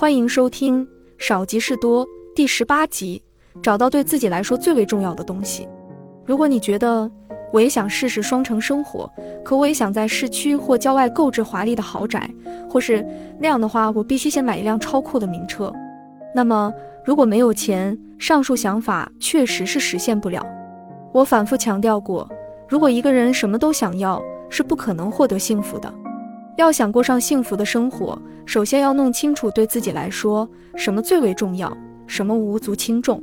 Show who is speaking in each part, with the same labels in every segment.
Speaker 1: 欢迎收听《少即是多》第十八集，找到对自己来说最为重要的东西。如果你觉得我也想试试双城生活，可我也想在市区或郊外购置华丽的豪宅，或是那样的话，我必须先买一辆超酷的名车。那么，如果没有钱，上述想法确实是实现不了。我反复强调过，如果一个人什么都想要，是不可能获得幸福的。要想过上幸福的生活，首先要弄清楚对自己来说什么最为重要，什么无足轻重。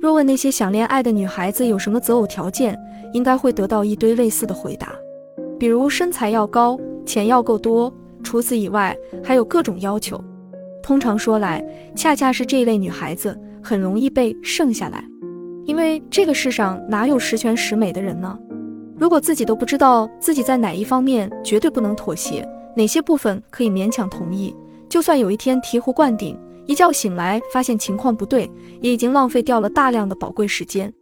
Speaker 1: 若问那些想恋爱的女孩子有什么择偶条件，应该会得到一堆类似的回答，比如身材要高，钱要够多，除此以外还有各种要求。通常说来，恰恰是这一类女孩子很容易被剩下来，因为这个世上哪有十全十美的人呢？如果自己都不知道自己在哪一方面绝对不能妥协。哪些部分可以勉强同意？就算有一天醍醐灌顶，一觉醒来发现情况不对，也已经浪费掉了大量的宝贵时间。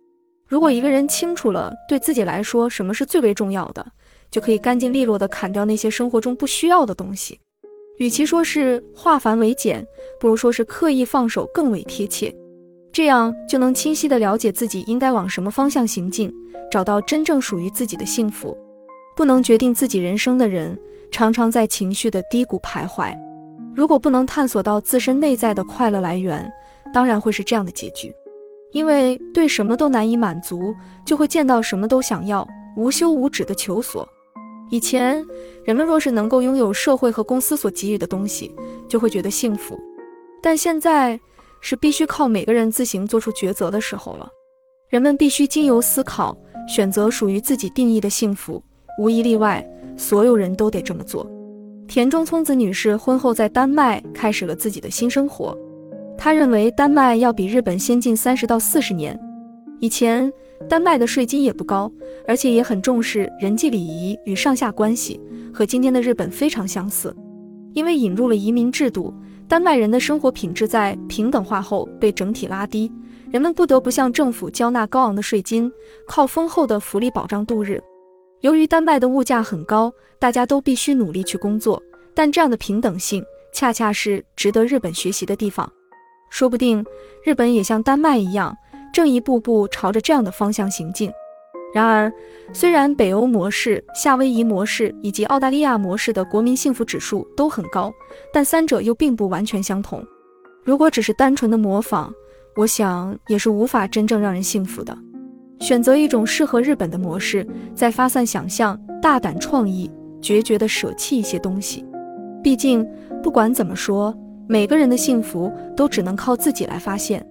Speaker 1: 如果一个人清楚了对自己来说什么是最为重要的，就可以干净利落地砍掉那些生活中不需要的东西。与其说是化繁为简，不如说是刻意放手更为贴切。这样就能清晰地了解自己应该往什么方向行进，找到真正属于自己的幸福。不能决定自己人生的人。常常在情绪的低谷徘徊。如果不能探索到自身内在的快乐来源，当然会是这样的结局。因为对什么都难以满足，就会见到什么都想要，无休无止的求索。以前人们若是能够拥有社会和公司所给予的东西，就会觉得幸福。但现在是必须靠每个人自行做出抉择的时候了。人们必须经由思考，选择属于自己定义的幸福，无一例外。所有人都得这么做。田中聪子女士婚后在丹麦开始了自己的新生活。她认为丹麦要比日本先进三十到四十年。以前丹麦的税金也不高，而且也很重视人际礼仪与上下关系，和今天的日本非常相似。因为引入了移民制度，丹麦人的生活品质在平等化后被整体拉低，人们不得不向政府交纳高昂的税金，靠丰厚的福利保障度日。由于丹麦的物价很高，大家都必须努力去工作，但这样的平等性恰恰是值得日本学习的地方。说不定日本也像丹麦一样，正一步步朝着这样的方向行进。然而，虽然北欧模式、夏威夷模式以及澳大利亚模式的国民幸福指数都很高，但三者又并不完全相同。如果只是单纯的模仿，我想也是无法真正让人幸福的。选择一种适合日本的模式，再发散想象、大胆创意、决绝地舍弃一些东西。毕竟，不管怎么说，每个人的幸福都只能靠自己来发现。